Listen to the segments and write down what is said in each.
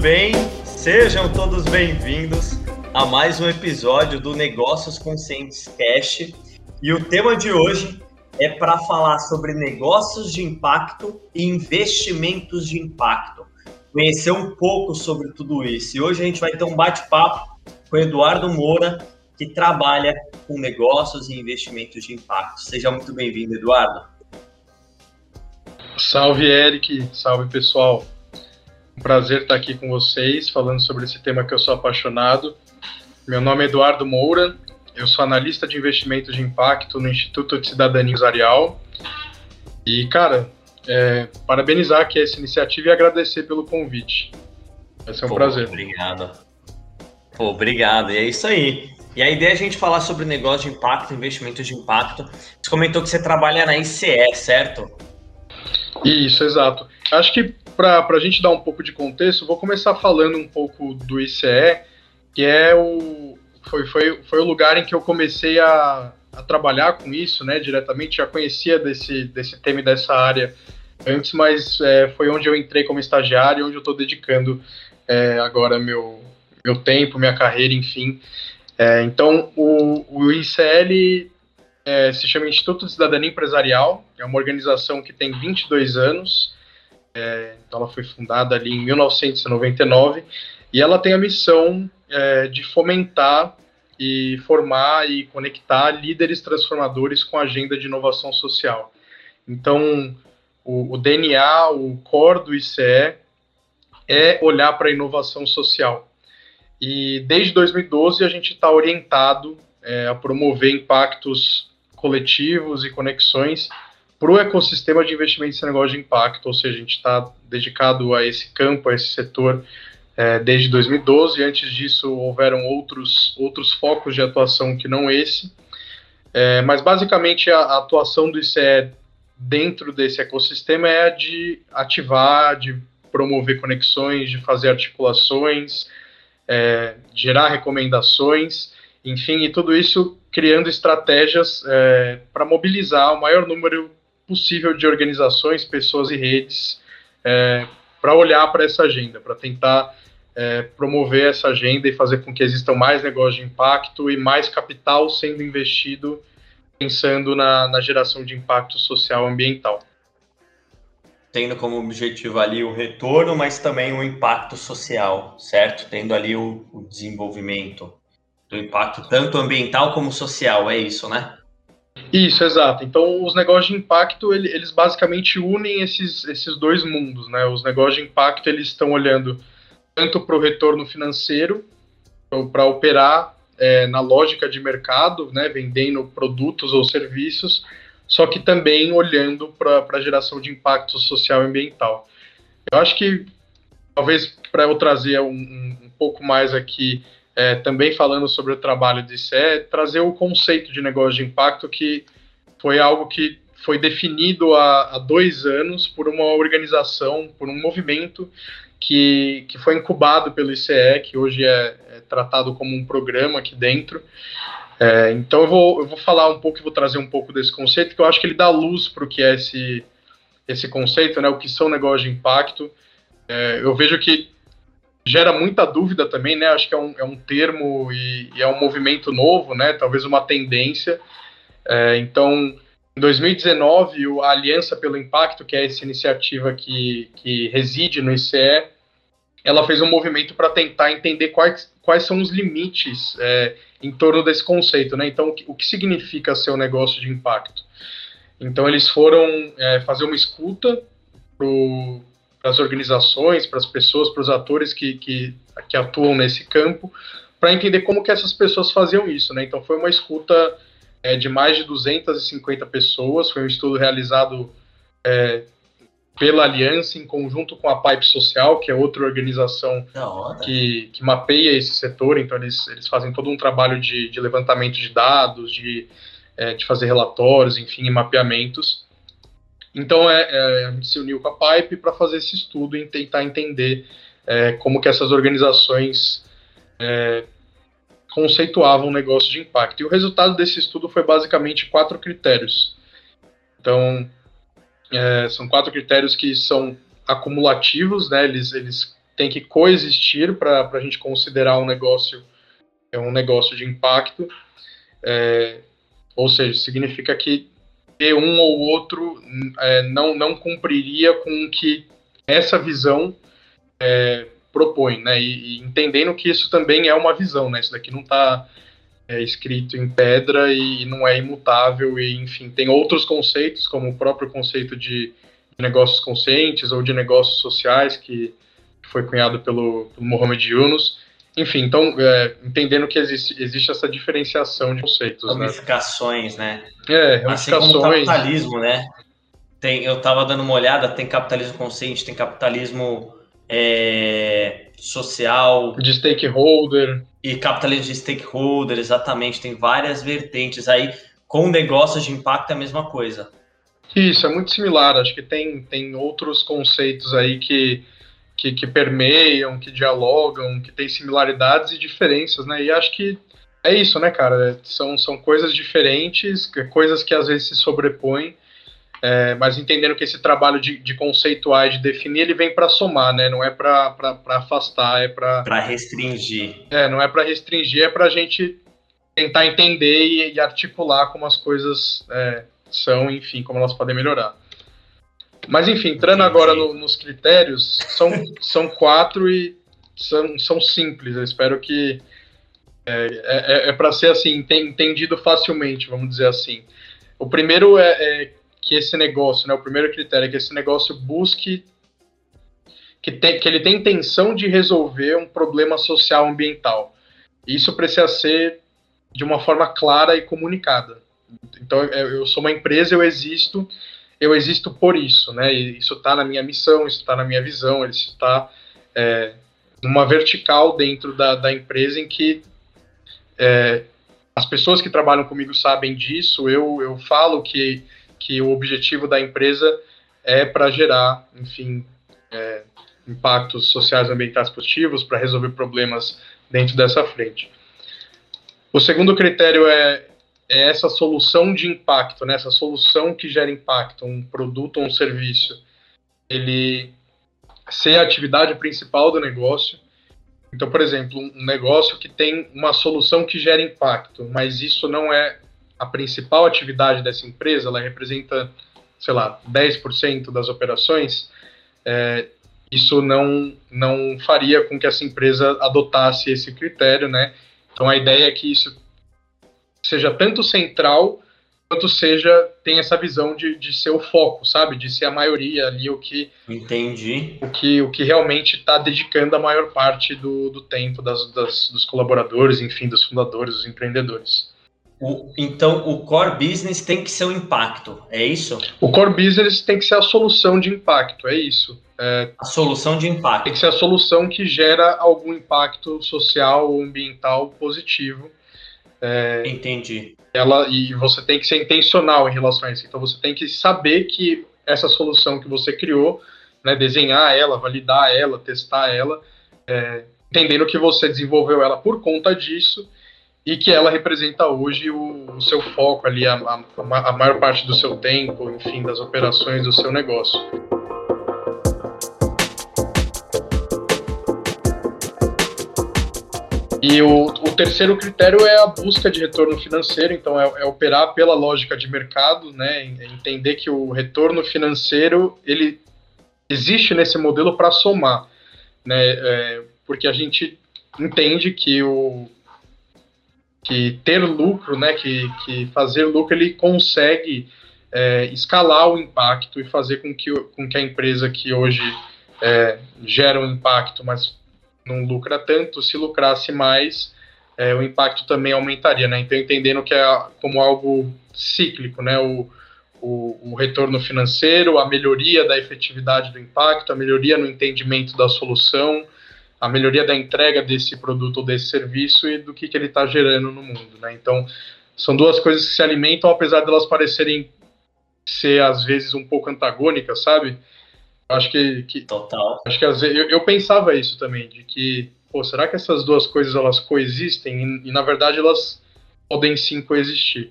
bem? Sejam todos bem-vindos a mais um episódio do Negócios Conscientes Cash. E o tema de hoje é para falar sobre negócios de impacto e investimentos de impacto. Conhecer um pouco sobre tudo isso. E hoje a gente vai ter um bate-papo com o Eduardo Moura, que trabalha com negócios e investimentos de impacto. Seja muito bem-vindo, Eduardo. Salve, Eric. Salve, pessoal. Um prazer estar aqui com vocês, falando sobre esse tema que eu sou apaixonado. Meu nome é Eduardo Moura, eu sou analista de investimento de impacto no Instituto de Cidadania Empresarial. E, cara, é, parabenizar aqui essa iniciativa e agradecer pelo convite. Vai ser um Pô, prazer. Obrigado. Pô, obrigado. E é isso aí. E a ideia é a gente falar sobre negócio de impacto, investimento de impacto. Você comentou que você trabalha na ICE, certo? Isso, exato. Acho que para a gente dar um pouco de contexto, vou começar falando um pouco do ICE, que é o foi, foi, foi o lugar em que eu comecei a, a trabalhar com isso, né, diretamente. Já conhecia desse, desse tema e dessa área antes, mas é, foi onde eu entrei como estagiário, onde eu estou dedicando é, agora meu, meu tempo, minha carreira, enfim. É, então, o, o ICL é, se chama Instituto de Cidadania Empresarial, é uma organização que tem 22 anos, é, então ela foi fundada ali em 1999, e ela tem a missão é, de fomentar e formar e conectar líderes transformadores com a agenda de inovação social. Então, o, o DNA, o core do ICE é olhar para a inovação social. E desde 2012 a gente está orientado é, a promover impactos coletivos e conexões para o ecossistema de investimentos em negócio de impacto, ou seja, a gente está dedicado a esse campo, a esse setor é, desde 2012. Antes disso, houveram outros, outros focos de atuação que não esse. É, mas, basicamente, a, a, atuação do ICE dentro desse ecossistema é a de ativar, de promover conexões, de fazer articulações, é, gerar recomendações, enfim, e tudo isso criando estratégias é, para mobilizar o maior número possível de organizações, pessoas e redes é, para olhar para essa agenda, para tentar é, promover essa agenda e fazer com que existam mais negócios de impacto e mais capital sendo investido pensando na, na geração de impacto social ambiental. Tendo como objetivo ali o retorno, mas também o impacto social, certo? Tendo ali o, o desenvolvimento do impacto tanto ambiental como social, é isso, né? Isso, exato. Então, os negócios de impacto, eles basicamente unem esses, esses dois mundos, né? Os negócios de impacto, eles estão olhando tanto para o retorno financeiro, para operar é, na lógica de mercado, né, vendendo produtos ou serviços, só que também olhando para a geração de impacto social e ambiental. Eu acho que, talvez para eu trazer um, um, pouco mais aqui, é, também falando sobre o trabalho de CE, trazer o conceito de negócio de impacto, que foi algo que foi definido há, há dois anos por uma organização, por um movimento que, que foi incubado pelo ICE, que hoje é, é tratado como um programa aqui dentro. É, então eu vou, eu vou falar um pouco e vou trazer um pouco desse conceito, que eu acho que ele dá luz para o que é esse, esse conceito, né, o que são negócios de impacto. É, eu vejo que gera muita dúvida também, né? Acho que é um, é um termo e, e é um movimento novo, né? Talvez uma tendência. É, então, em 2019, a Aliança pelo Impacto, que é essa iniciativa que, que reside no ICE, ela fez um movimento para tentar entender quais, quais são os limites é, em torno desse conceito, né? Então, o que, o que significa ser um negócio de impacto? Então, eles foram é, fazer uma escuta para as organizações, para as pessoas, para os atores que, que, que atuam nesse campo, para entender como que essas pessoas faziam isso, né? Então, foi uma escuta é, de mais de 250 pessoas. Foi um estudo realizado é, pela Aliança em conjunto com a Pipe Social, que é outra organização que, que mapeia esse setor. Então, eles, eles fazem todo um trabalho de, de levantamento de dados, de, é, de fazer relatórios, enfim, mapeamentos. Então, é, é, a gente se uniu com a Pipe para fazer esse estudo e tentar entender é, como que essas organizações é, conceituavam um negócio de impacto. E o resultado desse estudo foi basicamente quatro critérios. Então, é, são quatro critérios que são acumulativos, né? Eles, eles têm que coexistir para a gente considerar um negócio é um negócio de impacto. É, ou seja, significa que ter um ou outro é, não, não cumpriria com o que essa visão é, propõe, né? E, e, entendendo que isso também é uma visão, né? Isso daqui não está é, escrito em pedra e não é imutável e, enfim, tem outros conceitos, como o próprio conceito de negócios conscientes ou de negócios sociais que foi cunhado pelo, pelo Mohamed Yunus. Enfim, então, é, entendendo que existe, existe essa diferenciação de conceitos. Né? Ramificações, né? né? É, ramificações. Assim como o capitalismo, né? Tem, eu estava dando uma olhada, tem capitalismo consciente, tem capitalismo é, social. De stakeholder. E capitalismo de stakeholder, exatamente. Tem várias vertentes aí. Com negócios de impacto é a mesma coisa. Isso, é muito similar. Acho que tem, tem outros conceitos aí que, que, que permeiam, que dialogam, que tem similaridades e diferenças, né? E acho que é isso, né, cara? São, são coisas diferentes, coisas que às vezes se sobrepõem, é, mas entendendo que esse trabalho de, de conceituar e de definir, ele vem para somar, né? Não é para afastar, é para... Para restringir. É, não é para restringir, é para a gente tentar entender e, e, articular como as coisas é, são, enfim, como elas podem melhorar. Mas, enfim, entrando agora no, nos critérios, são, são quatro e são, são simples. Eu espero que é, é, é para ser assim, entendido facilmente, vamos dizer assim. O primeiro é, é, que esse negócio, né, o primeiro critério é que esse negócio busque que, tem, que ele tem intenção de resolver um problema social ambiental. Isso precisa ser de uma forma clara e comunicada. Então, é, eu sou uma empresa, eu existo, eu existo por isso, né? E isso está na minha missão, isso está na minha visão, isso está é, numa vertical dentro da, da empresa em que é, as pessoas que trabalham comigo sabem disso. Eu, eu falo que, que o objetivo da empresa é para gerar, enfim, é, impactos sociais e ambientais positivos, para resolver problemas dentro dessa frente. O segundo critério é é essa solução de impacto, né? essa solução que gera impacto, um produto ou um serviço, ele ser a atividade principal do negócio. Então, por exemplo, um negócio que tem uma solução que gera impacto, mas isso não é a principal atividade dessa empresa, ela representa, sei lá, 10% das operações, é, isso não, não faria com que essa empresa adotasse esse critério, né? Então, a ideia é que isso seja tanto central quanto seja tem essa visão de, de ser o foco, sabe? De ser a maioria ali o que entendi o que o que realmente está dedicando a maior parte do, do tempo das, das, dos colaboradores, enfim, dos fundadores, dos empreendedores. O, então, o core business tem que ser o impacto, é isso? O core business tem que ser a solução de impacto, é isso. É, a solução de impacto. Tem que ser a solução que gera algum impacto social ou ambiental positivo é, Entendi. Ela, e você tem que ser intencional em relação a isso. Então você tem que saber que essa solução que você criou, né, desenhar ela, validar ela, testar ela, é, entendendo que você desenvolveu ela por conta disso e que ela representa hoje o, o seu foco ali, a, a, a maior parte do seu tempo, enfim, das operações do seu negócio. E o, o, terceiro critério é a busca de retorno financeiro, então é, é, operar pela lógica de mercado, né? Entender que o retorno financeiro ele existe nesse modelo para somar, né? É, porque a gente entende que o que ter lucro, né? Que, que fazer lucro ele consegue é, escalar o impacto e fazer com que, com que a empresa que hoje é, gera um impacto, mas não lucra tanto, se lucrasse mais, é, o impacto também aumentaria, né? Então, entendendo que é como algo cíclico, né? O, o, o, retorno financeiro, a melhoria da efetividade do impacto, a melhoria no entendimento da solução, a melhoria da entrega desse produto ou desse serviço e do que, que ele está gerando no mundo, né? Então, são duas coisas que se alimentam, apesar de elas parecerem ser, às vezes, um pouco antagônicas, sabe? Acho que, que total. Acho que às vezes, eu, eu, pensava isso também, de que, pô, será que essas duas coisas elas coexistem e, e na verdade elas podem sim coexistir.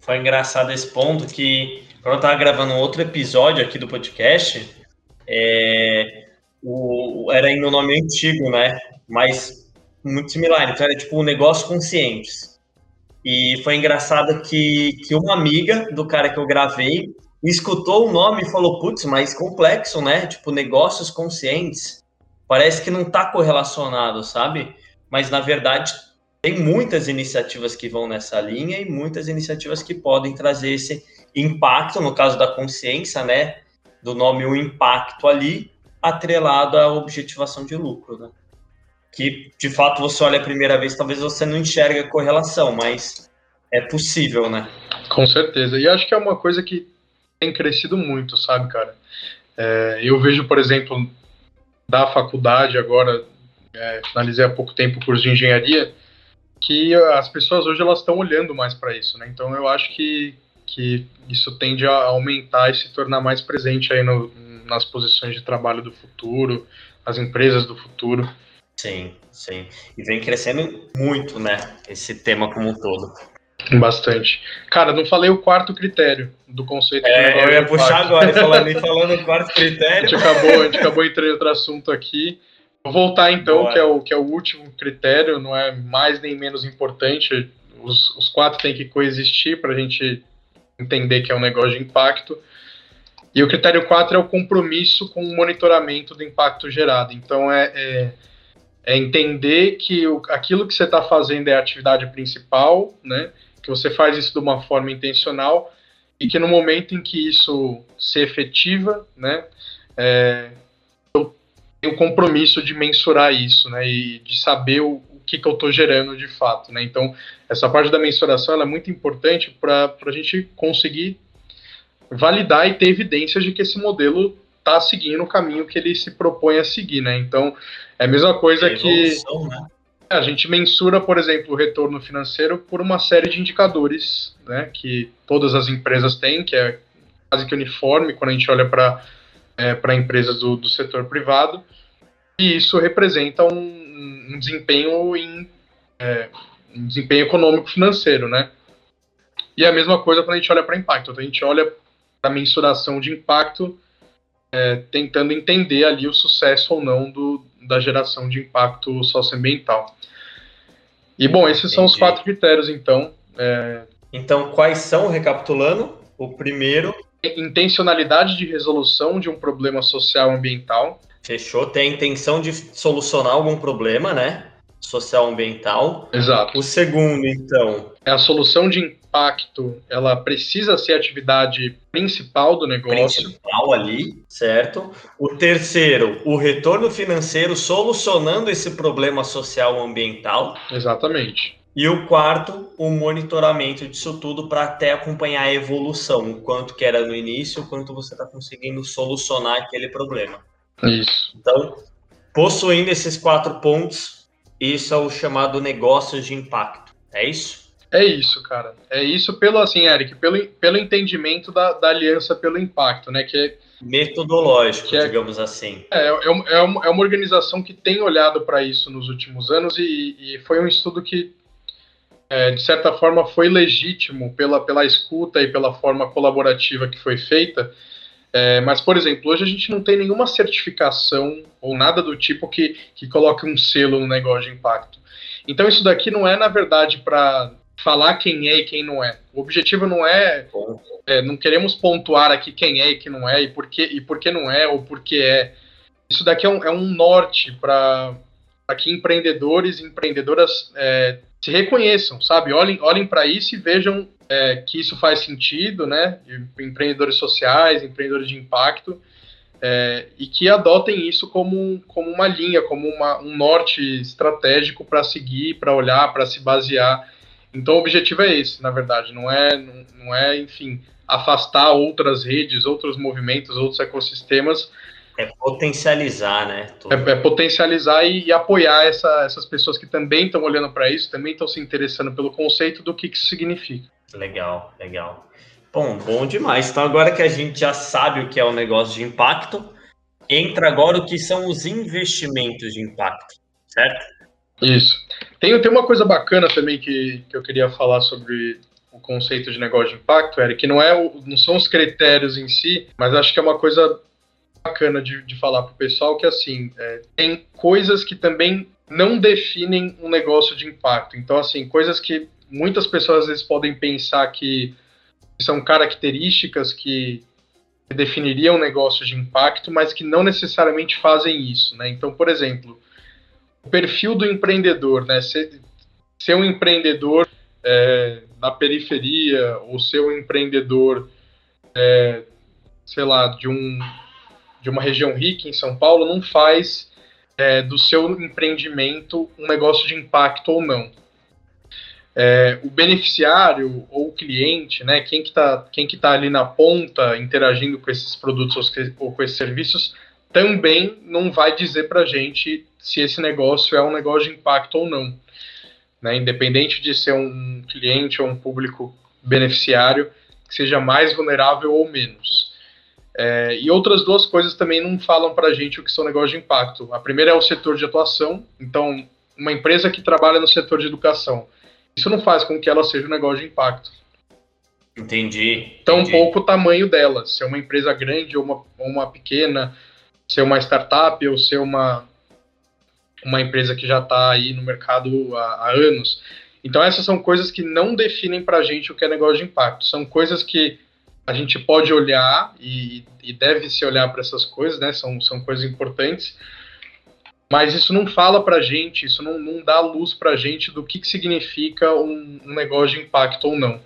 Foi engraçado esse ponto que quando eu tava gravando um outro episódio aqui do podcast, é, o, era ainda o nome antigo, né? Mas muito similar. Então era tipo um negócio conscientes. E foi engraçado que, que uma amiga do cara que eu gravei escutou o nome e falou: putz, mais complexo, né? Tipo, negócios conscientes. Parece que não tá correlacionado, sabe? Mas na verdade tem muitas iniciativas que vão nessa linha e muitas iniciativas que podem trazer esse impacto, no caso da consciência, né? Do nome o impacto ali, atrelado à objetivação de lucro, né? Que de fato você olha a primeira vez, talvez você não enxergue a correlação, mas é possível, né? Com certeza. E acho que é uma coisa que tem crescido muito, sabe, cara? É, eu vejo, por exemplo, da faculdade agora, é, finalizei há pouco tempo o curso de engenharia, que as pessoas hoje elas estão olhando mais para isso, né? Então eu acho que, que isso tende a aumentar e se tornar mais presente aí no, nas posições de trabalho do futuro, nas empresas do futuro. Sim, sim. E vem crescendo muito, né? Esse tema como um todo. Bastante. Cara, não falei o quarto critério do conceito. É, eu ia puxar agora, falando, falando o quarto critério. A gente acabou, a gente acabou entrando em outro assunto aqui. Vou voltar então, que é, o, que é o último critério, não é mais nem menos importante. Os, os quatro têm que coexistir para a gente entender que é um negócio de impacto. E o critério 4 é o compromisso com o monitoramento do impacto gerado. Então, é, é, é entender que o, aquilo que você está fazendo é a atividade principal, né? Que você faz isso de uma forma intencional e que no momento em que isso se efetiva, né, é, eu tenho o compromisso de mensurar isso, né, e de saber o, o que, que eu estou gerando de fato, né. Então, essa parte da mensuração é muito importante para a gente conseguir validar e ter evidências de que esse modelo está seguindo o caminho que ele se propõe a seguir, né? Então, é a mesma coisa é evolução, que né? A gente mensura, por exemplo, o retorno financeiro por uma série de indicadores, né, que todas as empresas têm, que é quase que uniforme quando a gente olha para é, para empresas do, do setor privado, e isso representa um, um desempenho em é, um desempenho econômico financeiro, né? E a mesma coisa quando a gente olha para impacto. Então, a gente olha a mensuração de impacto, é, tentando entender ali o sucesso ou não do, da geração de impacto socioambiental. E bom, esses Entendi. são os quatro critérios, então. É... Então, quais são, recapitulando? O primeiro. Intencionalidade de resolução de um problema social ambiental. Fechou. Tem a intenção de solucionar algum problema, né? Social ambiental. Exato. O segundo, então. É a solução de impacto, ela precisa ser a atividade principal do negócio. Principal ali, certo? O terceiro, o retorno financeiro solucionando esse problema social ambiental. Exatamente. E o quarto, o monitoramento disso tudo para até acompanhar a evolução, o quanto que era no início, o quanto você está conseguindo solucionar aquele problema. Isso. Então, possuindo esses quatro pontos, isso é o chamado negócio de impacto. É isso? É isso, cara. É isso pelo, assim, Eric, pelo, pelo entendimento da, da aliança pelo impacto, né? Que é, Metodológico, que é, digamos assim. É, é, é, uma, é uma organização que tem olhado para isso nos últimos anos e, e foi um estudo que, é, de certa forma, foi legítimo pela, pela escuta e pela forma colaborativa que foi feita. É, mas, por exemplo, hoje a gente não tem nenhuma certificação ou nada do tipo que, que coloque um selo no negócio de impacto. Então, isso daqui não é, na verdade, para falar quem é e quem não é. O objetivo não é, é, não queremos pontuar aqui quem é e quem não é e por que, e por que não é ou por que é. Isso daqui é um, é um norte para que empreendedores e empreendedoras é, se reconheçam, sabe? Olhem, olhem para isso e vejam é, que isso faz sentido, né? Empreendedores sociais, empreendedores de impacto, é, e que adotem isso como, como uma linha, como uma, um norte estratégico para seguir, para olhar, para se basear então o objetivo é esse, na verdade, não é, não, é, enfim, afastar outras redes, outros movimentos, outros ecossistemas. É potencializar, né? É, é, potencializar e, e apoiar essa, essas pessoas que também estão olhando para isso, também estão se interessando pelo conceito do que, que isso significa. Legal, legal. Bom, bom demais. Então, agora que a gente já sabe o que é o negócio de impacto, entra agora o que são os investimentos de impacto, certo? Isso. Tem, tem uma coisa bacana também que, que eu queria falar sobre o conceito de negócio de impacto, Eric, que não, é o, não são os critérios em si, mas acho que é uma coisa bacana de, de falar para o pessoal que assim é, tem coisas que também não definem um negócio de impacto. Então, assim, coisas que muitas pessoas às vezes podem pensar que são características que definiriam um negócio de impacto, mas que não necessariamente fazem isso, né? Então, por exemplo, o perfil do empreendedor, né? Ser, ser um empreendedor é, na periferia ou ser um empreendedor, é, sei lá, de um de uma região rica em São Paulo não faz é, do seu empreendimento um negócio de impacto ou não. É, o beneficiário ou o cliente, né, quem que está quem que tá ali na ponta interagindo com esses produtos ou com esses serviços, também não vai dizer para a gente se esse negócio é um negócio de impacto ou não. Né, independente de ser um cliente ou um público beneficiário que seja mais vulnerável ou menos. É, e outras duas coisas também não falam para a gente o que são negócios de impacto. A primeira é o setor de atuação. Então, uma empresa que trabalha no setor de educação, isso não faz com que ela seja um negócio de impacto. Entendi. Entendi. pouco o tamanho dela, se é uma empresa grande ou uma, ou uma pequena, se é uma startup ou se é uma, uma empresa que já está aí no mercado há, há anos. Então, essas são coisas que não definem para a gente o que é negócio de impacto. São coisas que a gente pode olhar e, e deve se olhar para essas coisas, né? São, são coisas importantes. Mas isso não fala para a gente, isso não, não dá luz para a gente do que, que significa um, um, negócio de impacto ou não.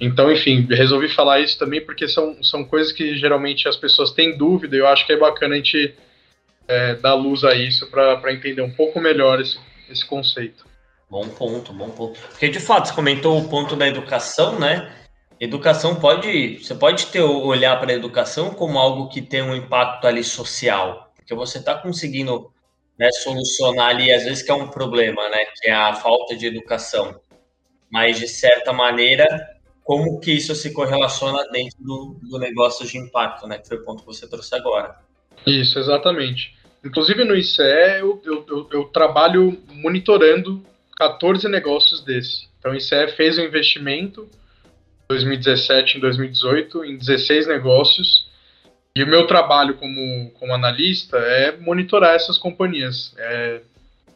Então, enfim, resolvi falar isso também porque são, são coisas que geralmente as pessoas têm dúvida e eu acho que é bacana a gente é, dar luz a isso para entender um pouco melhor esse, esse conceito. Bom ponto, bom ponto. Porque de fato, você comentou o ponto da educação, né? Educação pode, você pode ter olhar para a educação como algo que tem um impacto ali social, porque você está conseguindo né, solucionar ali às vezes que é um problema, né, que é a falta de educação, mas de certa maneira como que isso se correlaciona dentro do, do negócio de impacto, né, que foi o ponto que você trouxe agora. Isso, exatamente. Inclusive no ICE eu, eu, eu, eu trabalho monitorando 14 negócios desse. Então o ICE fez um investimento 2017 em 2018 em 16 negócios. E o meu trabalho como, como analista é monitorar essas companhias, é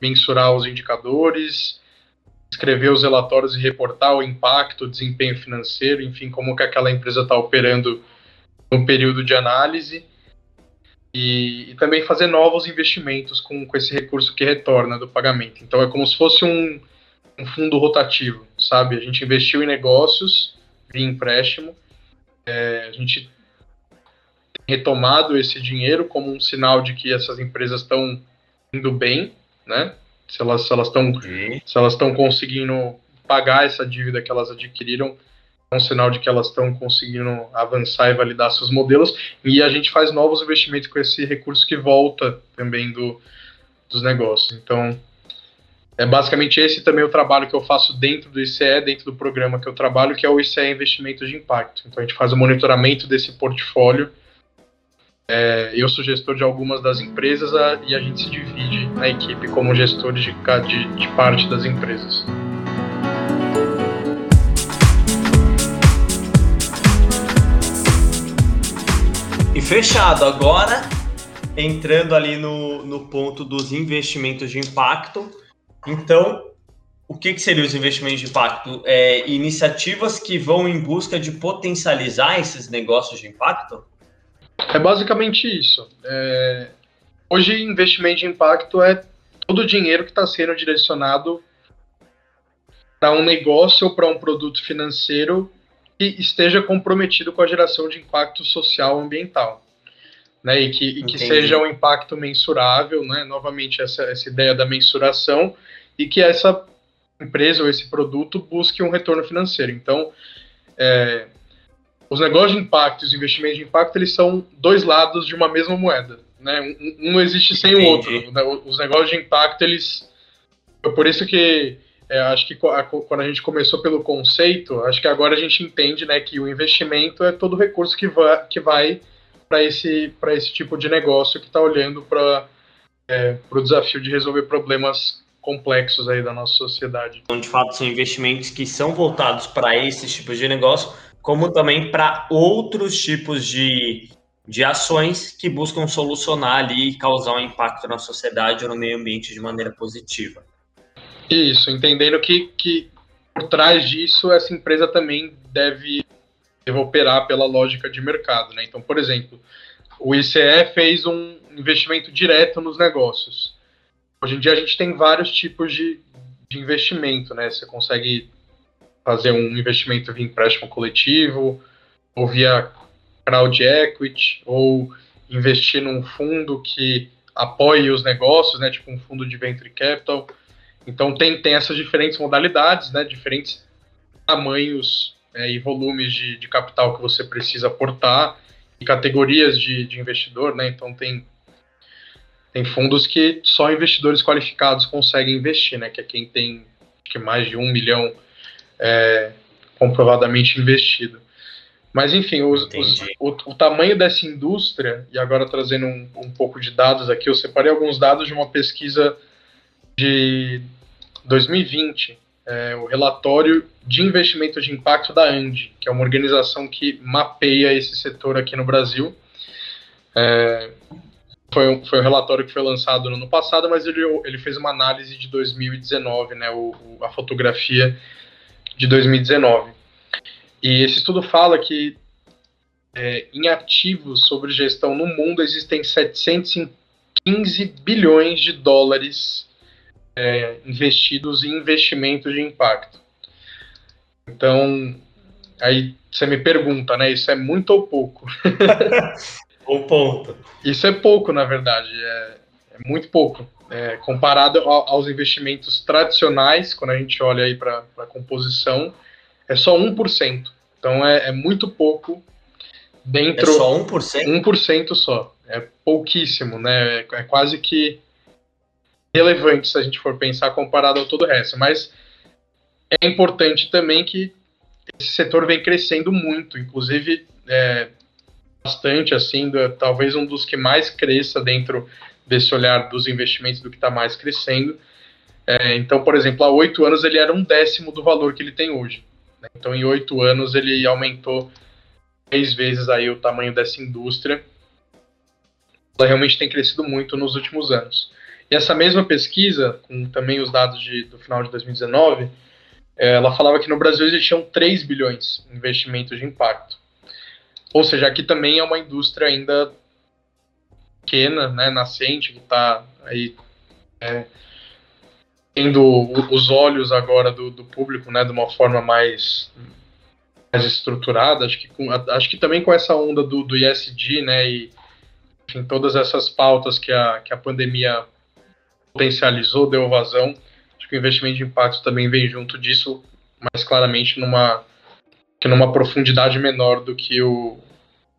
mensurar os indicadores, escrever os relatórios e reportar o impacto, o desempenho financeiro, enfim, como que aquela empresa está operando no período de análise. E, e, também fazer novos investimentos com, com esse recurso que retorna do pagamento. Então é como se fosse um, um fundo rotativo, sabe? A gente investiu em negócios via empréstimo. É, a gente tem retomado esse dinheiro como um sinal de que essas empresas estão indo bem, né? Se elas se elas estão se elas estão conseguindo pagar essa dívida que elas adquiriram, é um sinal de que elas estão conseguindo avançar e validar seus modelos. E a gente faz novos investimentos com esse recurso que volta também do, dos negócios. Então, é basicamente esse também o trabalho que eu faço dentro do ICE, dentro do programa que eu trabalho, que é o ICE Investimento de Impacto. Então a gente faz o monitoramento desse portfólio. É, eu sou gestor de algumas das empresas a, e a gente se divide na equipe como gestor de, de, de parte das empresas. E fechado agora, entrando ali no, no ponto dos investimentos de impacto então, o que, que seriam os investimentos de impacto? É, iniciativas que vão em busca de potencializar esses negócios de impacto? É basicamente isso. É... Hoje, investimento de impacto é todo o dinheiro que está sendo direcionado para um negócio ou para um produto financeiro que esteja comprometido com a geração de impacto social ambiental. Né, e que, e que seja um impacto mensurável, né, novamente essa, essa ideia da mensuração, e que essa empresa ou esse produto busque um retorno financeiro. Então, é, os negócios de impacto e os investimentos de impacto, eles são dois lados de uma mesma moeda. Né? Um, um existe sem Entendi. o outro. Né? Os negócios de impacto, eles... Por isso que é, acho que quando a gente começou pelo conceito, acho que agora a gente entende né, que o investimento é todo recurso que vai, que vai para esse, esse tipo de negócio que está olhando para é, o desafio de resolver problemas complexos aí da nossa sociedade. Então, de fato, são investimentos que são voltados para esses tipos de negócio, como também para outros tipos de de ações que buscam solucionar ali e causar um impacto na sociedade ou no meio ambiente de maneira positiva. Isso, entendendo que, que por trás disso essa empresa também deve, operar pela lógica de mercado. Né? Então, por exemplo, o ICE fez um investimento direto nos negócios. Hoje em dia a gente tem vários tipos de, de investimento, né? Você consegue fazer um investimento via empréstimo coletivo, ou via crowd equity, ou investir num fundo que apoie os negócios, né? Tipo um fundo de venture capital. Então tem, tem essas diferentes modalidades, né? Diferentes tamanhos é, e volumes de, de capital que você precisa aportar e categorias de, de investidor, né? Então tem tem fundos que só investidores qualificados conseguem investir, né? Que é quem tem que mais de um milhão é, comprovadamente investido. Mas enfim, os, os, o, o, tamanho dessa indústria, e agora trazendo um, um, pouco de dados aqui, eu separei alguns dados de uma pesquisa de 2020, é, o relatório de investimento de impacto da ANDI, que é uma organização que mapeia esse setor aqui no Brasil. É, foi um, foi um relatório que foi lançado no ano passado, mas ele, ele fez uma análise de 2019, né, o, a fotografia de 2019. E esse estudo fala que é, em ativos sobre gestão no mundo existem 715 bilhões de dólares é, investidos em investimentos de impacto. Então, aí você me pergunta, né? Isso é muito ou pouco? Um ponto. Isso é pouco, na verdade. É, é muito pouco. É, comparado aos investimentos tradicionais, quando a gente olha aí para a composição, é só 1%. Então é, é muito pouco dentro. É só 1%? 1% só. É pouquíssimo, né? É, é quase que relevante se a gente for pensar comparado ao todo o resto. Mas é importante também que esse setor vem crescendo muito, inclusive é, bastante, assim, do, talvez um dos que mais cresça dentro desse olhar dos investimentos do que está mais crescendo. É, então, por exemplo, há oito anos ele era um décimo do valor que ele tem hoje. Né? Então, em oito anos ele aumentou três vezes aí o tamanho dessa indústria. Ela realmente tem crescido muito nos últimos anos. E essa mesma pesquisa, com também os dados de, do final de 2019, é, ela falava que no Brasil existiam 3 bilhões em investimentos de impacto. Ou seja, aqui também é uma indústria ainda pequena, né, nascente, que está aí é, tendo os olhos agora do, do, público, né, de uma forma mais, mais estruturada. Acho que, com, acho que também com essa onda do, do ISD, né, e enfim, todas essas pautas que a, que a pandemia potencializou, deu vazão, acho que o investimento de impacto também vem junto disso, mais claramente numa que numa profundidade menor do que o,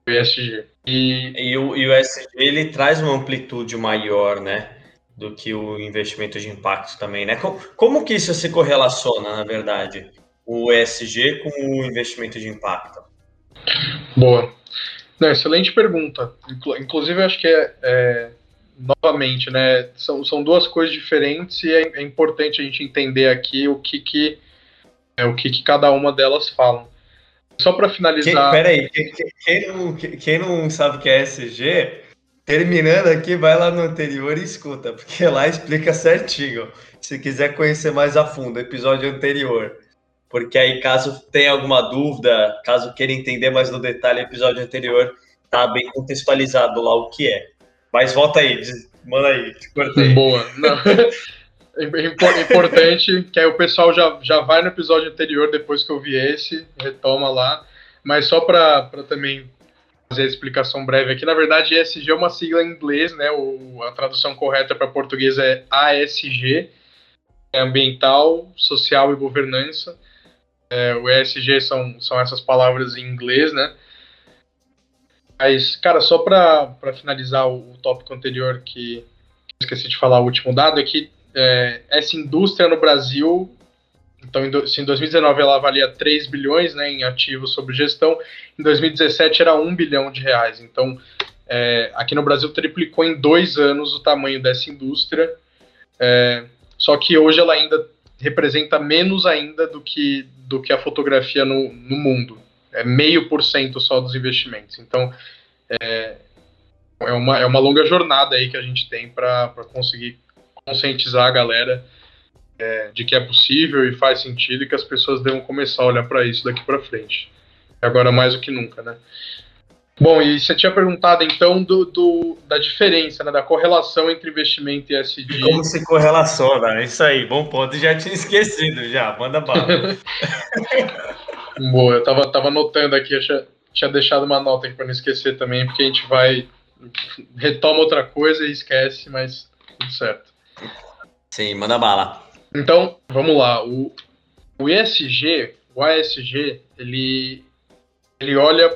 o ESG. E, e, o, e o ESG ele traz uma amplitude maior, né? Do que o investimento de impacto também, né? Como, como que isso se correlaciona, na verdade? O ESG com o investimento de impacto? Boa. Não, excelente pergunta. Inclusive, acho que é, é, novamente, né? São, são duas coisas diferentes e é, é importante a gente entender aqui o que, que é o que, que cada uma delas falam. Só para finalizar. Quem, peraí, quem, quem, não, quem não sabe o que é SG, terminando aqui, vai lá no anterior e escuta, porque lá explica certinho. Se quiser conhecer mais a fundo, o episódio anterior. Porque aí, caso tenha alguma dúvida, caso queira entender mais no detalhe, o episódio anterior tá bem contextualizado lá o que é. Mas volta aí, manda aí, te cortei. Boa. Não. importante, que aí o pessoal já, já vai no episódio anterior, depois que eu vi esse, retoma lá. Mas só para também fazer a explicação breve aqui, na verdade, ESG é uma sigla em inglês, né? O, a tradução correta para português é ASG, é ambiental, social e governança. É, o ESG são, são essas palavras em inglês, né? Mas, cara, só para finalizar o, o tópico anterior que esqueci de falar o último dado, é que é, essa indústria no Brasil, então em, se em 2019 ela valia 3 bilhões né, em ativos sob gestão, em 2017 era 1 bilhão de reais. Então, é, aqui no Brasil triplicou em dois anos o tamanho dessa indústria, é, só que hoje ela ainda representa menos ainda do que, do que a fotografia no, no mundo. É meio por cento só dos investimentos. Então, é, é, uma, é uma longa jornada aí que a gente tem para conseguir conscientizar a galera é, de que é possível e faz sentido e que as pessoas devem começar a olhar para isso daqui para frente. Agora mais do que nunca, né? Bom, e você tinha perguntado então do, do, da diferença, né, da correlação entre investimento e SD. Como se correlaciona, é isso aí, bom ponto. Já tinha esquecido, já, manda bala. Boa, eu tava, tava anotando aqui, eu tinha, tinha deixado uma nota aqui para não esquecer também, porque a gente vai, retoma outra coisa e esquece, mas tudo certo. Sim, manda bala. Então, vamos lá, o, o ESG, o ASG, ele, ele olha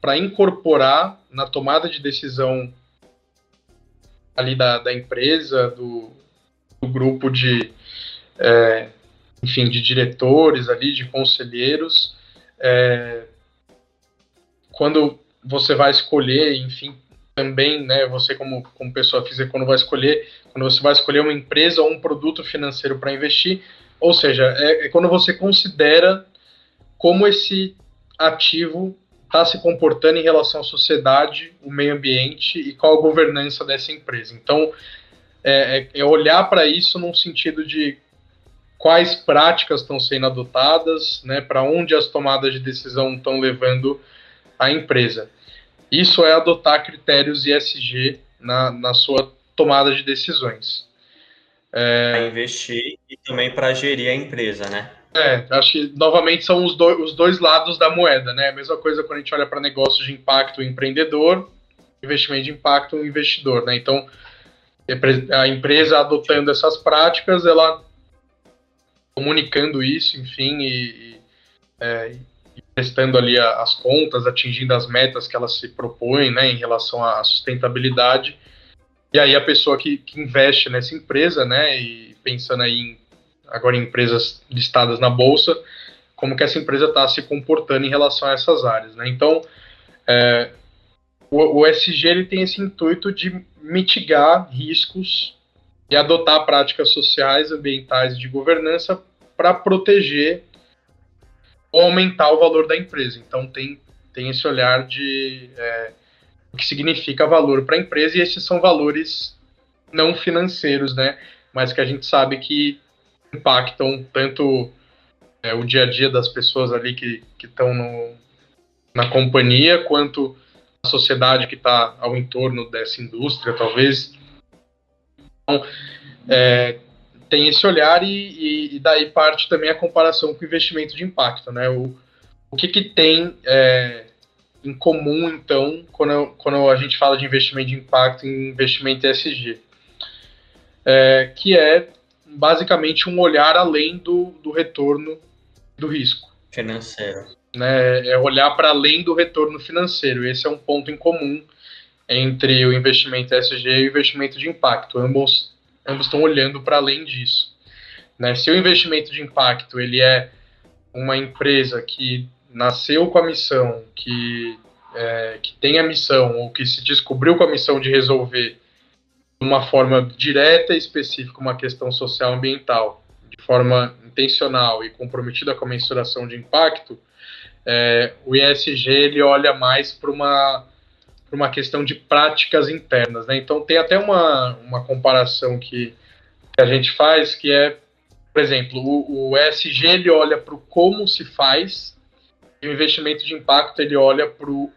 para incorporar na tomada de decisão ali da, da empresa, do, do grupo de, é, enfim, de diretores ali, de conselheiros, é, quando você vai escolher, enfim, também, né, você como, como pessoa física, quando vai escolher, quando você vai escolher uma empresa ou um produto financeiro para investir, ou seja, é, é quando você considera como esse ativo está se comportando em relação à sociedade, o meio ambiente e qual a governança dessa empresa. Então, é, é, é olhar para isso num sentido de quais práticas estão sendo adotadas, né, para onde as tomadas de decisão estão levando a empresa. Isso é adotar critérios ISG na, na sua tomada de decisões. É... Para investir e também para gerir a empresa, né? É, acho que novamente são os, do, os dois lados da moeda, né? A mesma coisa quando a gente olha para negócios de impacto empreendedor, investimento de impacto investidor, né? Então, a empresa adotando essas práticas, ela comunicando isso, enfim, e, e, é, prestando ali as contas, atingindo as metas que ela se propõe, né, em relação à sustentabilidade. E aí a pessoa que, que investe nessa empresa, né, e pensando aí em agora em empresas listadas na bolsa, como que essa empresa está se comportando em relação a essas áreas. Né? Então, é, o, o SG ele tem esse intuito de mitigar riscos e adotar práticas sociais, ambientais e de governança para proteger ou aumentar o valor da empresa. Então, tem, tem esse olhar de é, o que significa valor para a empresa, e esses são valores não financeiros, né? mas que a gente sabe que impactam tanto é, o dia a dia das pessoas ali que estão na companhia, quanto a sociedade que está ao entorno dessa indústria, talvez. Então, é, tem esse olhar e, e, daí parte também a comparação com o investimento de impacto, né? O, o que, que tem é, em comum, então, quando, quando a gente fala de investimento de impacto e investimento ESG? É, que é basicamente um olhar além do, do retorno do risco. Financeiro. Né? É olhar para além do retorno financeiro. Esse é um ponto em comum entre o investimento ESG e o investimento de impacto. Ambos, ambos estão olhando para além disso. Né? Se o investimento de impacto ele é uma empresa que nasceu com a missão, que, é, que tem a missão, ou que se descobriu com a missão de resolver de uma forma direta e específica uma questão social ambiental, de forma intencional e comprometida com a mensuração de impacto, é, o ESG ele olha mais para uma, uma questão de práticas internas. Né? Então, tem até uma, uma comparação que, que a gente faz, que é, por exemplo, o, o ESG ele olha para o como se faz, e o investimento de impacto ele olha para o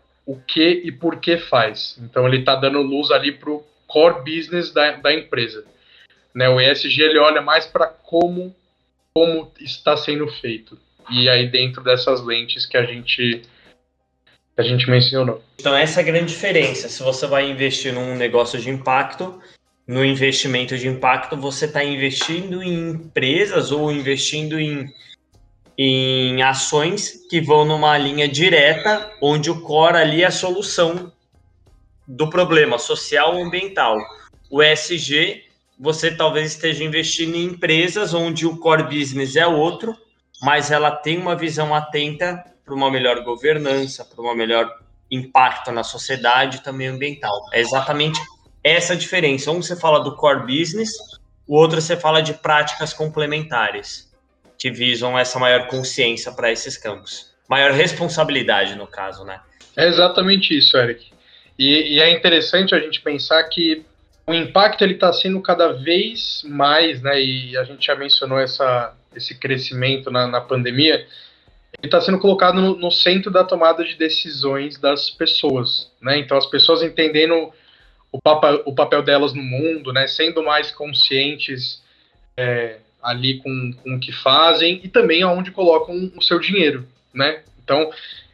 que e por que faz. Então, ele está dando luz ali para o core business da, da empresa. Né? O ESG ele olha mais para como, como está sendo feito. E aí dentro dessas lentes que a gente que a gente mencionou. Então essa é a grande diferença. Se você vai investir num negócio de impacto, no investimento de impacto, você está investindo em empresas ou investindo em, em ações que vão numa linha direta, onde o core ali é a solução do problema social ou ambiental. O ESG, você talvez esteja investindo em empresas onde o core business é outro, mas ela tem uma visão atenta para uma melhor governança, para uma melhor impacto na sociedade e também ambiental. É exatamente essa diferença. Um você fala do core business, o outro você fala de práticas complementares, que visam essa maior consciência para esses campos. Maior responsabilidade, no caso, né? É exatamente isso, Eric. E, e é interessante a gente pensar que o impacto ele está sendo cada vez mais, né? E a gente já mencionou essa, esse crescimento na, na pandemia. Está sendo colocado no, no, centro da tomada de decisões das pessoas, né? Então as pessoas entendendo o, papa, o papel delas no mundo, né? Sendo mais conscientes é, ali com, com o que fazem e também aonde colocam o seu dinheiro, né? Então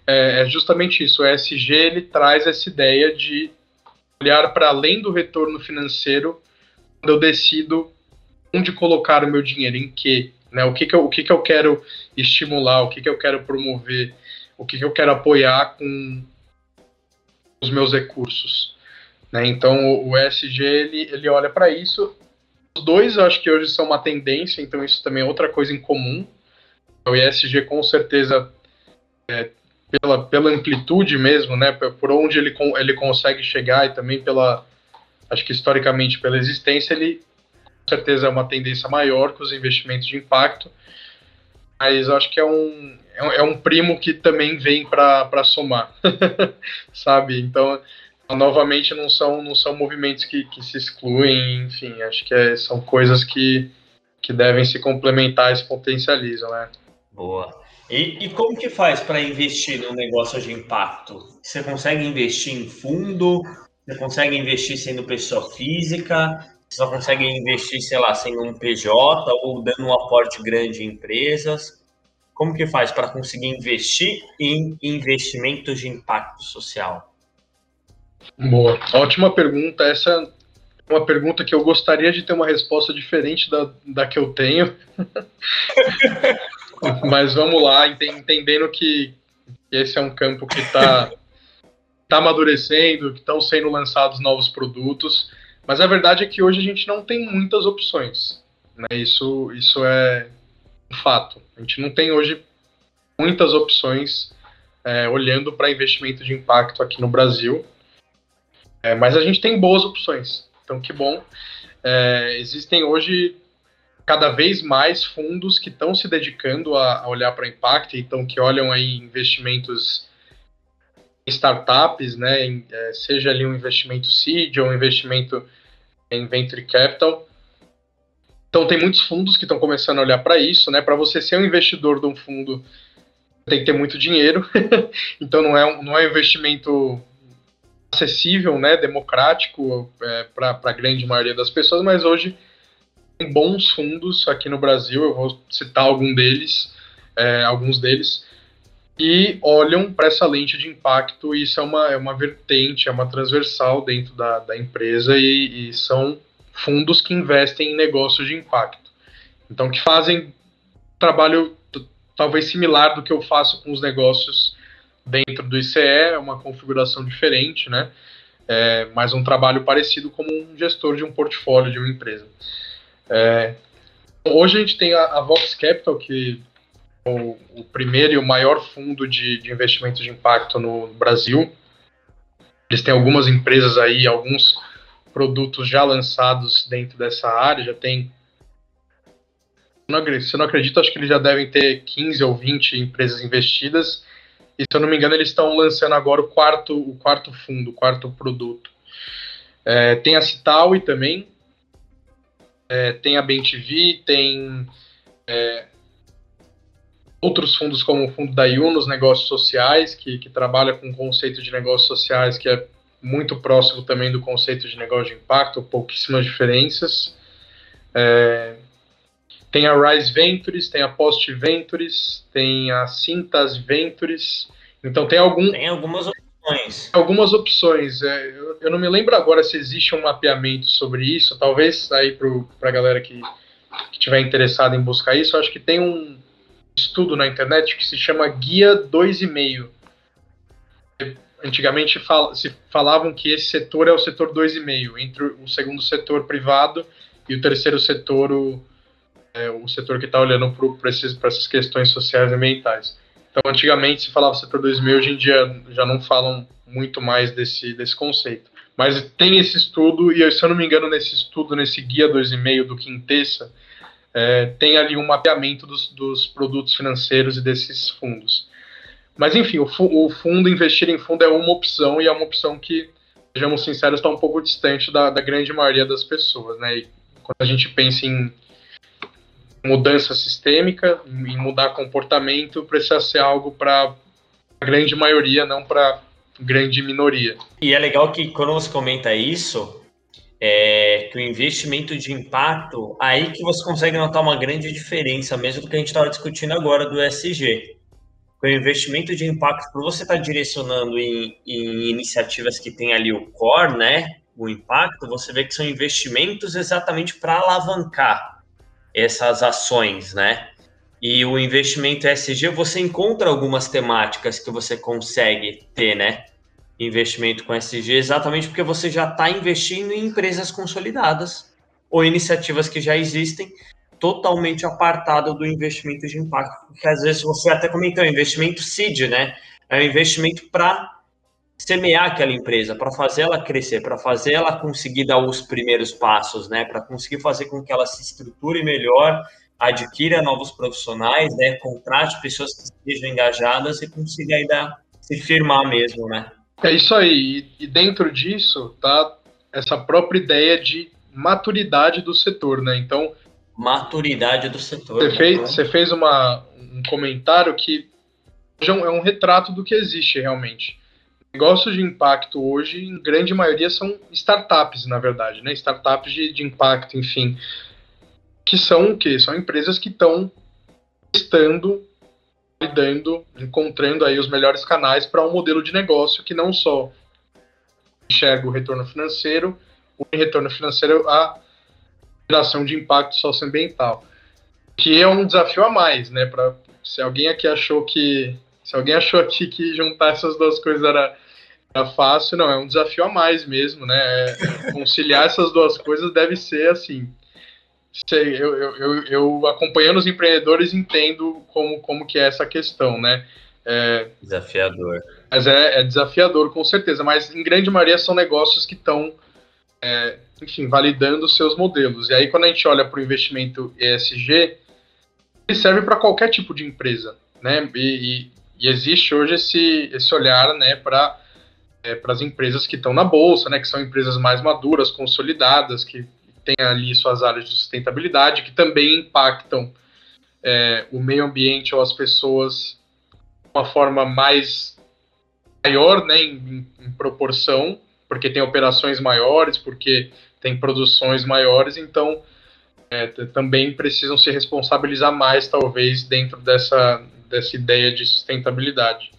é, é justamente isso. O ESG ele traz essa ideia de olhar para além do retorno financeiro quando eu decido onde colocar o meu dinheiro, em que, né? O que que eu, o que que eu quero estimular, o que que eu quero promover, o que que eu quero apoiar com os meus recursos, né? Então o ESG ele, ele olha para isso. Os dois acho que hoje são uma tendência, então isso também é outra coisa em comum. O ESG com certeza é, pela, pela amplitude mesmo, né, por onde ele, ele consegue chegar e também pela, acho que historicamente pela existência, ele certeza é uma tendência maior que os investimentos de impacto, mas acho que é um, é um é primo que também vem para somar, sabe? Então, novamente, não são, não são movimentos que, que se excluem, enfim, acho que é, são coisas que, que devem se complementar e se potencializam, né? Boa. E, e como que faz para investir num negócio de impacto? Você consegue investir em fundo? Você consegue investir sendo pessoa física? Só consegue investir, sei lá, sendo um PJ ou dando um aporte grande em empresas? Como que faz para conseguir investir em investimentos de impacto social? Boa, ótima pergunta. Essa é uma pergunta que eu gostaria de ter uma resposta diferente da, da que eu tenho. Mas vamos lá, entendendo que esse é um campo que está tá amadurecendo, que estão sendo lançados novos produtos. Mas a verdade é que hoje a gente não tem muitas opções. Né? Isso, isso é um fato. A gente não tem hoje muitas opções é, olhando para investimento de impacto aqui no Brasil. É, mas a gente tem boas opções. Então, que bom. É, existem hoje cada vez mais fundos que estão se dedicando a, a olhar para impacto, então que olham aí investimentos startups, né, é, seja ali um investimento seed ou um investimento em venture capital. Então tem muitos fundos que estão começando a olhar para isso, né? Para você ser um investidor de um fundo, tem que ter muito dinheiro. então não é um, não é um investimento acessível, né, democrático é, para a grande maioria das pessoas, mas hoje tem bons fundos aqui no Brasil, eu vou citar algum deles, é, alguns deles, e olham para essa lente de impacto, e isso é uma, é uma vertente, é uma transversal dentro da, da empresa, e, e são fundos que investem em negócios de impacto. Então, que fazem trabalho talvez similar do que eu faço com os negócios dentro do ICE, é uma configuração diferente, né? É, mas um trabalho parecido como um gestor de um portfólio de uma empresa. É, hoje a gente tem a, a, Vox Capital, que o, o, primeiro e o maior fundo de, de investimento de impacto no Brasil. Eles têm algumas empresas aí, alguns produtos já lançados dentro dessa área, já tem. Se eu não acredito, acho que eles já devem ter 15 ou 20 empresas investidas. E se eu não me engano, eles estão lançando agora o quarto, o quarto fundo, o quarto produto. É, tem a Citaui também, é, tem a BenTV, tem é, outros fundos como o fundo da Yunus Negócios Sociais, que, que trabalha com o conceito de negócios sociais, que é muito próximo também do conceito de negócio de impacto, pouquíssimas diferenças. É, tem a Rise Ventures, tem a Post Ventures, tem a Cintas Ventures. Então tem algum. Tem algumas opções. Algumas opções. É, eu, eu, não me lembro agora se existe um mapeamento sobre isso. Talvez aí para a galera que, que tiver interessada em buscar isso, acho que tem um estudo na internet que se chama Guia 2,5. Antigamente fal se falavam que esse setor é o setor 2,5, entre o segundo setor privado e o terceiro setor, o, é, o setor que está olhando para essas questões sociais e ambientais. Então, antigamente se falava setor 2000, hoje em dia já não falam muito mais desse, desse conceito. Mas tem esse estudo, e se eu não me engano, nesse estudo, nesse guia 2,5 do Quintessa, é, tem ali um mapeamento dos, dos produtos financeiros e desses fundos. mas enfim, o, o, fundo, investir em fundo é uma opção e é uma opção que, sejamos sinceros, está um pouco distante da, da, grande maioria das pessoas, né? E quando a gente pensa em mudança sistêmica, em mudar comportamento, precisa ser algo para a grande maioria, não para grande minoria. E é legal que quando você comenta isso, é, que o investimento de impacto, aí que você consegue notar uma grande diferença, mesmo do que a gente estava discutindo agora do SG. O investimento de impacto, por você estar tá direcionando em, em iniciativas que tem ali o core, né, o impacto, você vê que são investimentos exatamente para alavancar essas ações, né? E o investimento SG, você encontra algumas temáticas que você consegue ter, né? Investimento com SG, exatamente porque você já está investindo em empresas consolidadas ou iniciativas que já existem, totalmente apartado do investimento de impacto. Porque às vezes você até comentou, investimento seed, né? É um investimento para semear aquela empresa, para fazer ela crescer, para fazer ela conseguir dar os primeiros passos, né? Para conseguir fazer com que ela se estruture melhor, adquira novos profissionais, né? Contrate pessoas que estejam engajadas e consiga dar, se firmar mesmo, né? É isso aí. E dentro disso tá essa própria ideia de maturidade do setor, né? Então, maturidade do setor. Você né? fez, você fez uma, um comentário que é um retrato do que existe realmente. Negócios de impacto hoje, em grande maioria, são startups, na verdade, né? Startups de, de impacto, enfim. Que são o quê? São empresas que estão testando, validando, encontrando aí os melhores canais para um modelo de negócio que não só enxerga o retorno financeiro, o retorno financeiro a geração de impacto socioambiental. Que é um desafio a mais, né? Pra, se alguém aqui achou que. Se alguém achou aqui que juntar essas duas coisas era Tá fácil, não, é um desafio a mais mesmo, né? É, conciliar essas duas coisas deve ser assim. Sei, eu, eu, eu, acompanhando os empreendedores entendo como, como que é essa questão, né? É, desafiador. Mas é, é, desafiador, com certeza. Mas em grande maioria são negócios que estão, é, enfim, validando seus modelos. E aí, quando a gente olha para o investimento ESG, ele serve para qualquer tipo de empresa, né? E, e, e existe hoje esse, esse olhar, né, para é, para as empresas que estão na bolsa, né, que são empresas mais maduras, consolidadas, que têm ali suas áreas de sustentabilidade, que também impactam é, o meio ambiente ou as pessoas de uma forma mais maior, né, em, em proporção, porque tem operações maiores, porque tem produções maiores, então é, também precisam se responsabilizar mais, talvez, dentro dessa, dessa ideia de sustentabilidade.